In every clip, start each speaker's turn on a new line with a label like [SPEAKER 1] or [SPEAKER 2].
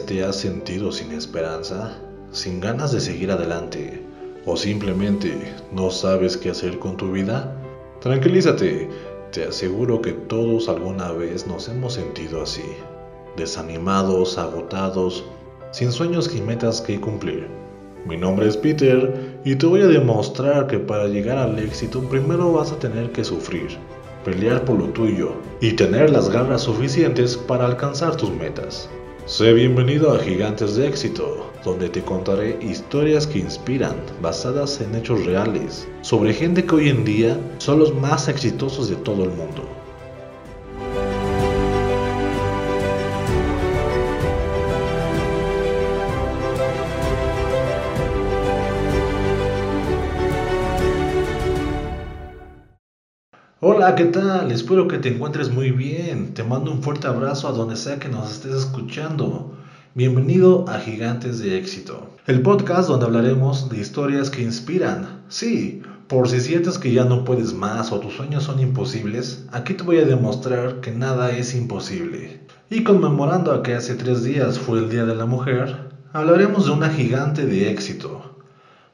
[SPEAKER 1] te has sentido sin esperanza, sin ganas de seguir adelante o simplemente no sabes qué hacer con tu vida? Tranquilízate, te aseguro que todos alguna vez nos hemos sentido así, desanimados, agotados, sin sueños y metas que cumplir. Mi nombre es Peter y te voy a demostrar que para llegar al éxito primero vas a tener que sufrir pelear por lo tuyo y tener las garras suficientes para alcanzar tus metas. Sé bienvenido a Gigantes de Éxito, donde te contaré historias que inspiran, basadas en hechos reales, sobre gente que hoy en día son los más exitosos de todo el mundo. Hola, ¿qué tal? Espero que te encuentres muy bien. Te mando un fuerte abrazo a donde sea que nos estés escuchando. Bienvenido a Gigantes de Éxito, el podcast donde hablaremos de historias que inspiran. Sí, por si sientes que ya no puedes más o tus sueños son imposibles, aquí te voy a demostrar que nada es imposible. Y conmemorando a que hace tres días fue el Día de la Mujer, hablaremos de una gigante de éxito.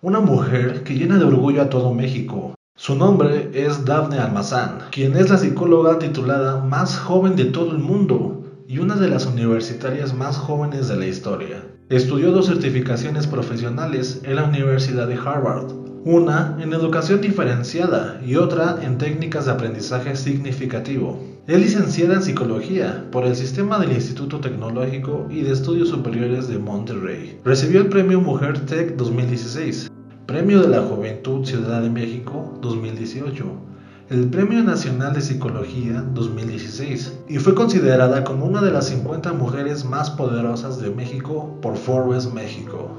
[SPEAKER 1] Una mujer que llena de orgullo a todo México su nombre es Daphne Almazán, quien es la psicóloga titulada más joven de todo el mundo y una de las universitarias más jóvenes de la historia. Estudió dos certificaciones profesionales en la Universidad de Harvard, una en educación diferenciada y otra en técnicas de aprendizaje significativo. Es licenciada en psicología por el sistema del Instituto Tecnológico y de Estudios Superiores de Monterrey. Recibió el premio Mujer Tech 2016 Premio de la Juventud Ciudad de México 2018, el Premio Nacional de Psicología 2016 y fue considerada como una de las 50 mujeres más poderosas de México por Forbes México.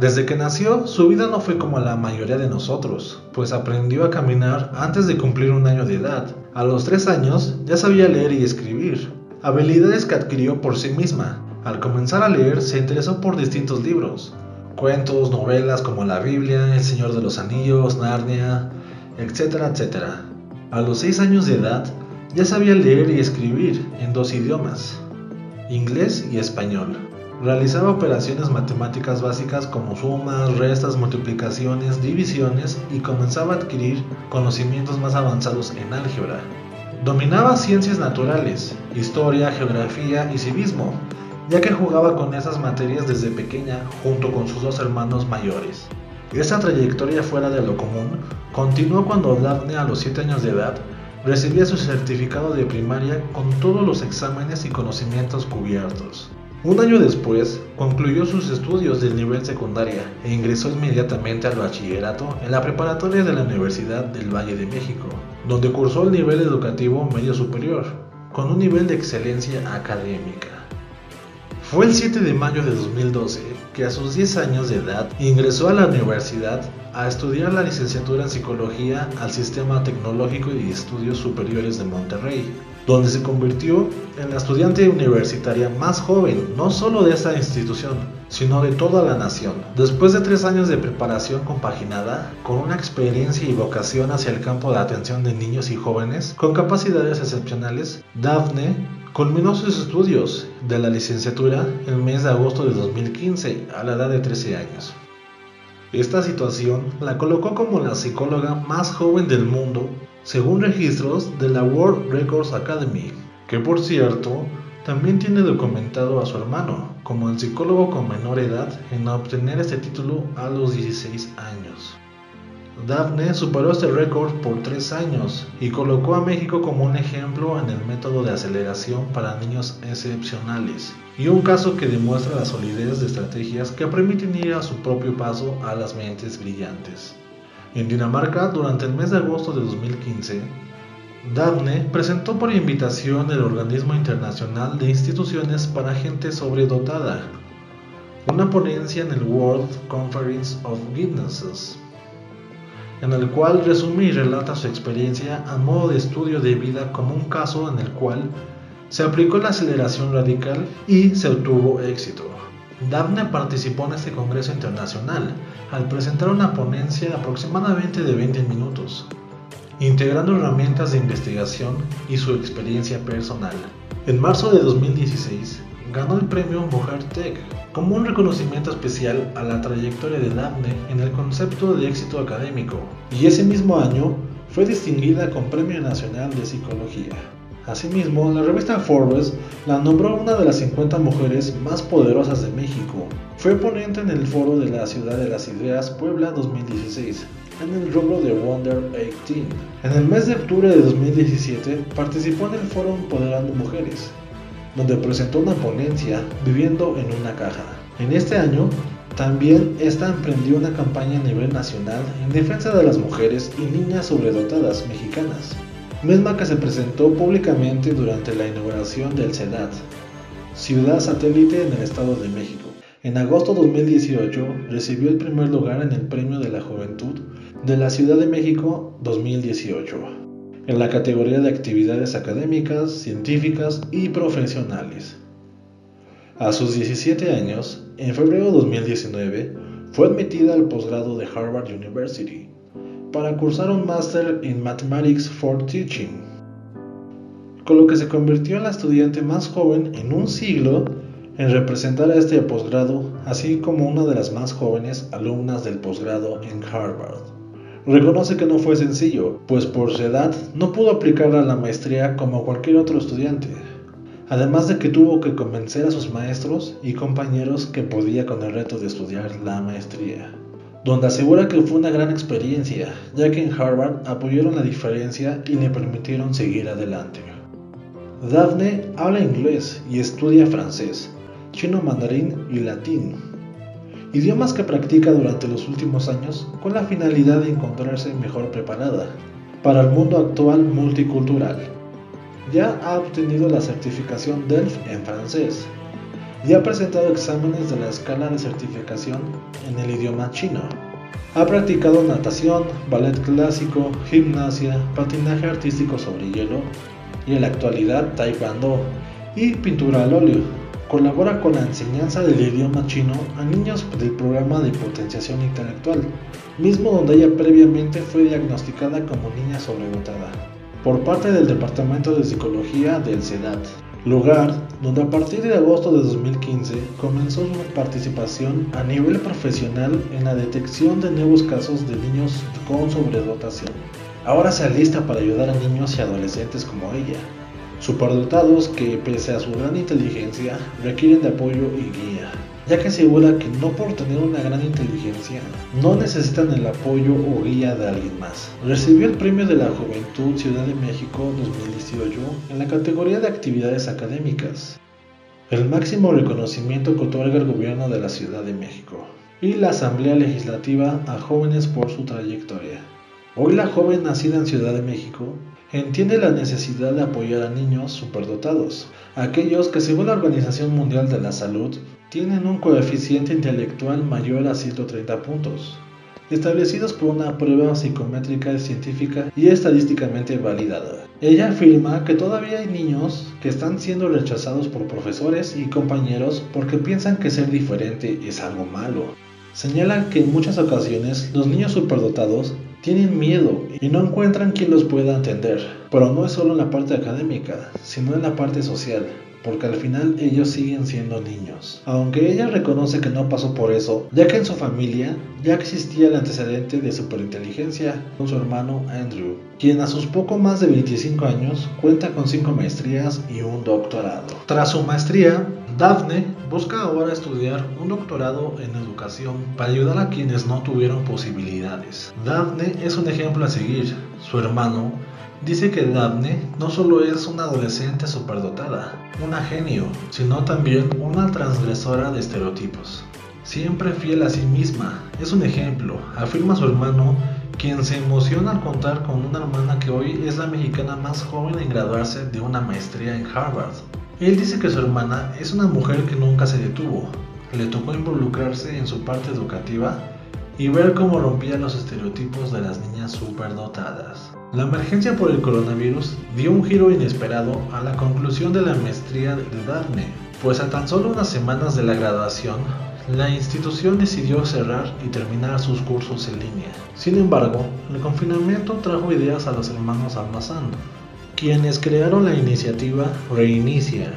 [SPEAKER 1] Desde que nació, su vida no fue como la mayoría de nosotros, pues aprendió a caminar antes de cumplir un año de edad. A los 3 años ya sabía leer y escribir, habilidades que adquirió por sí misma. Al comenzar a leer se interesó por distintos libros, cuentos, novelas como la Biblia, El Señor de los Anillos, Narnia, etcétera, etcétera. A los 6 años de edad ya sabía leer y escribir en dos idiomas, inglés y español. Realizaba operaciones matemáticas básicas como sumas, restas, multiplicaciones, divisiones y comenzaba a adquirir conocimientos más avanzados en álgebra. Dominaba ciencias naturales, historia, geografía y civismo, ya que jugaba con esas materias desde pequeña junto con sus dos hermanos mayores. Esa trayectoria fuera de lo común continuó cuando Daphne a los 7 años de edad recibía su certificado de primaria con todos los exámenes y conocimientos cubiertos. Un año después, concluyó sus estudios del nivel secundaria e ingresó inmediatamente al bachillerato en la preparatoria de la Universidad del Valle de México, donde cursó el nivel educativo medio superior, con un nivel de excelencia académica. Fue el 7 de mayo de 2012 que a sus 10 años de edad ingresó a la universidad a estudiar la licenciatura en psicología al Sistema Tecnológico y Estudios Superiores de Monterrey, donde se convirtió en la estudiante universitaria más joven, no solo de esta institución, sino de toda la nación. Después de tres años de preparación compaginada, con una experiencia y vocación hacia el campo de atención de niños y jóvenes con capacidades excepcionales, Daphne Culminó sus estudios de la licenciatura en el mes de agosto de 2015 a la edad de 13 años. Esta situación la colocó como la psicóloga más joven del mundo según registros de la World Records Academy, que por cierto también tiene documentado a su hermano como el psicólogo con menor edad en obtener este título a los 16 años. Daphne superó este récord por tres años y colocó a México como un ejemplo en el método de aceleración para niños excepcionales y un caso que demuestra la solidez de estrategias que permiten ir a su propio paso a las mentes brillantes. En Dinamarca, durante el mes de agosto de 2015, Daphne presentó por invitación el Organismo Internacional de Instituciones para Gente Sobredotada, una ponencia en el World Conference of Guinnesses en el cual resume y relata su experiencia a modo de estudio de vida como un caso en el cual se aplicó la aceleración radical y se obtuvo éxito. Daphne participó en este Congreso Internacional al presentar una ponencia aproximadamente de 20 minutos, integrando herramientas de investigación y su experiencia personal. En marzo de 2016, ganó el premio Mujer Tech como un reconocimiento especial a la trayectoria de Daphne en el concepto de éxito académico, y ese mismo año fue distinguida con Premio Nacional de Psicología. Asimismo, la revista Forbes la nombró una de las 50 mujeres más poderosas de México. Fue ponente en el foro de la Ciudad de las Ideas Puebla 2016, en el rubro de Wonder 18. En el mes de octubre de 2017 participó en el foro Empoderando Mujeres, donde presentó una ponencia Viviendo en una caja. En este año, también esta emprendió una campaña a nivel nacional en defensa de las mujeres y niñas sobredotadas mexicanas misma que se presentó públicamente durante la inauguración del CEDAT, ciudad satélite en el Estado de México. En agosto de 2018 recibió el primer lugar en el Premio de la Juventud de la Ciudad de México 2018, en la categoría de actividades académicas, científicas y profesionales. A sus 17 años, en febrero de 2019, fue admitida al posgrado de Harvard University para cursar un máster en Mathematics for Teaching, con lo que se convirtió en la estudiante más joven en un siglo en representar a este posgrado, así como una de las más jóvenes alumnas del posgrado en Harvard. Reconoce que no fue sencillo, pues por su edad no pudo aplicar a la maestría como cualquier otro estudiante, además de que tuvo que convencer a sus maestros y compañeros que podía con el reto de estudiar la maestría donde asegura que fue una gran experiencia, ya que en Harvard apoyaron la diferencia y le permitieron seguir adelante. Daphne habla inglés y estudia francés, chino mandarín y latín, idiomas que practica durante los últimos años con la finalidad de encontrarse mejor preparada para el mundo actual multicultural. Ya ha obtenido la certificación DELF en francés, y ha presentado exámenes de la escala de certificación en el idioma chino. Ha practicado natación, ballet clásico, gimnasia, patinaje artístico sobre hielo y en la actualidad taekwondo y pintura al óleo. Colabora con la enseñanza del idioma chino a niños del programa de potenciación intelectual, mismo donde ella previamente fue diagnosticada como niña sobredotada por parte del Departamento de Psicología del SEDAT lugar donde a partir de agosto de 2015 comenzó su participación a nivel profesional en la detección de nuevos casos de niños con sobredotación. Ahora se alista para ayudar a niños y adolescentes como ella, superdotados que pese a su gran inteligencia requieren de apoyo y guía ya que asegura que no por tener una gran inteligencia no necesitan el apoyo o guía de alguien más. Recibió el Premio de la Juventud Ciudad de México 2018 en la categoría de actividades académicas, el máximo reconocimiento que otorga el gobierno de la Ciudad de México, y la Asamblea Legislativa a jóvenes por su trayectoria. Hoy la joven nacida en Ciudad de México entiende la necesidad de apoyar a niños superdotados, aquellos que según la Organización Mundial de la Salud tienen un coeficiente intelectual mayor a 130 puntos, establecidos por una prueba psicométrica científica y estadísticamente validada. Ella afirma que todavía hay niños que están siendo rechazados por profesores y compañeros porque piensan que ser diferente es algo malo. Señala que en muchas ocasiones los niños superdotados tienen miedo y no encuentran quien los pueda atender, pero no es solo en la parte académica, sino en la parte social, porque al final ellos siguen siendo niños. Aunque ella reconoce que no pasó por eso, ya que en su familia ya existía el antecedente de superinteligencia con su hermano Andrew, quien a sus poco más de 25 años cuenta con 5 maestrías y un doctorado. Tras su maestría, Daphne busca ahora estudiar un doctorado en educación para ayudar a quienes no tuvieron posibilidades. Daphne es un ejemplo a seguir. Su hermano Dice que Daphne no solo es una adolescente superdotada, una genio, sino también una transgresora de estereotipos. Siempre fiel a sí misma, es un ejemplo, afirma su hermano, quien se emociona al contar con una hermana que hoy es la mexicana más joven en graduarse de una maestría en Harvard. Él dice que su hermana es una mujer que nunca se detuvo, le tocó involucrarse en su parte educativa y ver cómo rompía los estereotipos de las niñas superdotadas. La emergencia por el coronavirus dio un giro inesperado a la conclusión de la maestría de Daphne, pues a tan solo unas semanas de la graduación, la institución decidió cerrar y terminar sus cursos en línea. Sin embargo, el confinamiento trajo ideas a los hermanos Almazán, quienes crearon la iniciativa Reinicia,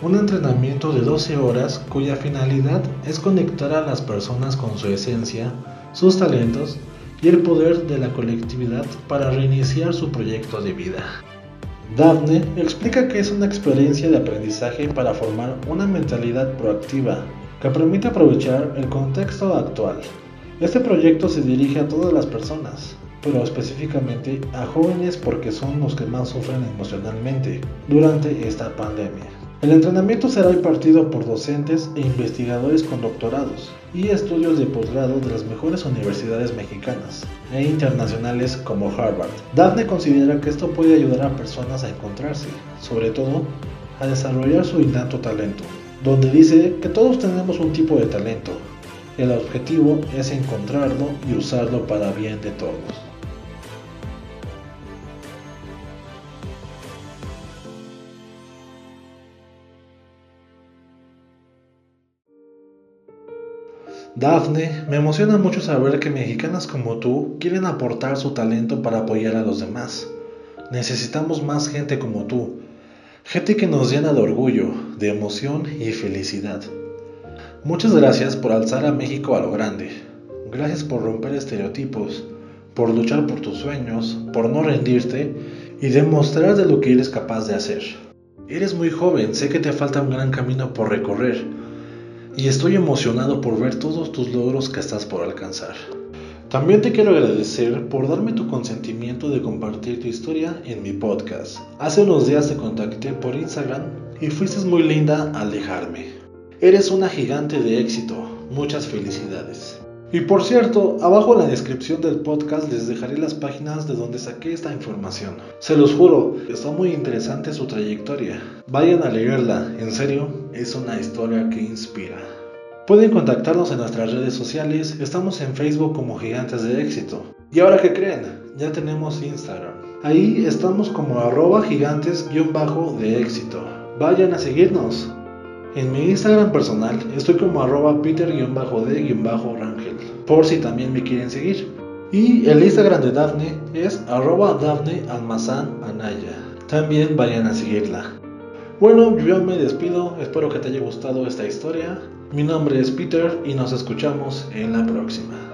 [SPEAKER 1] un entrenamiento de 12 horas cuya finalidad es conectar a las personas con su esencia, sus talentos y el poder de la colectividad para reiniciar su proyecto de vida. Daphne explica que es una experiencia de aprendizaje para formar una mentalidad proactiva que permite aprovechar el contexto actual. Este proyecto se dirige a todas las personas, pero específicamente a jóvenes porque son los que más sufren emocionalmente durante esta pandemia. El entrenamiento será impartido por docentes e investigadores con doctorados y estudios de posgrado de las mejores universidades mexicanas e internacionales como Harvard. Daphne considera que esto puede ayudar a personas a encontrarse, sobre todo a desarrollar su innato talento, donde dice que todos tenemos un tipo de talento. El objetivo es encontrarlo y usarlo para bien de todos. Dafne, me emociona mucho saber que mexicanas como tú quieren aportar su talento para apoyar a los demás. Necesitamos más gente como tú, gente que nos llena de orgullo, de emoción y felicidad. Muchas gracias por alzar a México a lo grande. Gracias por romper estereotipos, por luchar por tus sueños, por no rendirte y demostrar de lo que eres capaz de hacer. Eres muy joven, sé que te falta un gran camino por recorrer y estoy emocionado por ver todos tus logros que estás por alcanzar. También te quiero agradecer por darme tu consentimiento de compartir tu historia en mi podcast. Hace unos días te contacté por Instagram y fuiste muy linda al dejarme. Eres una gigante de éxito. Muchas felicidades. Y por cierto, abajo en la descripción del podcast les dejaré las páginas de donde saqué esta información. Se los juro, está muy interesante su trayectoria. Vayan a leerla, en serio, es una historia que inspira. Pueden contactarnos en nuestras redes sociales, estamos en Facebook como Gigantes de Éxito. ¿Y ahora qué creen? Ya tenemos Instagram. Ahí estamos como arroba gigantes-de éxito. Vayan a seguirnos. En mi Instagram personal estoy como arroba peter-d-rangel, por si también me quieren seguir. Y el Instagram de Dafne es arroba Dafne Almazán Anaya. También vayan a seguirla. Bueno, yo me despido, espero que te haya gustado esta historia. Mi nombre es Peter y nos escuchamos en la próxima.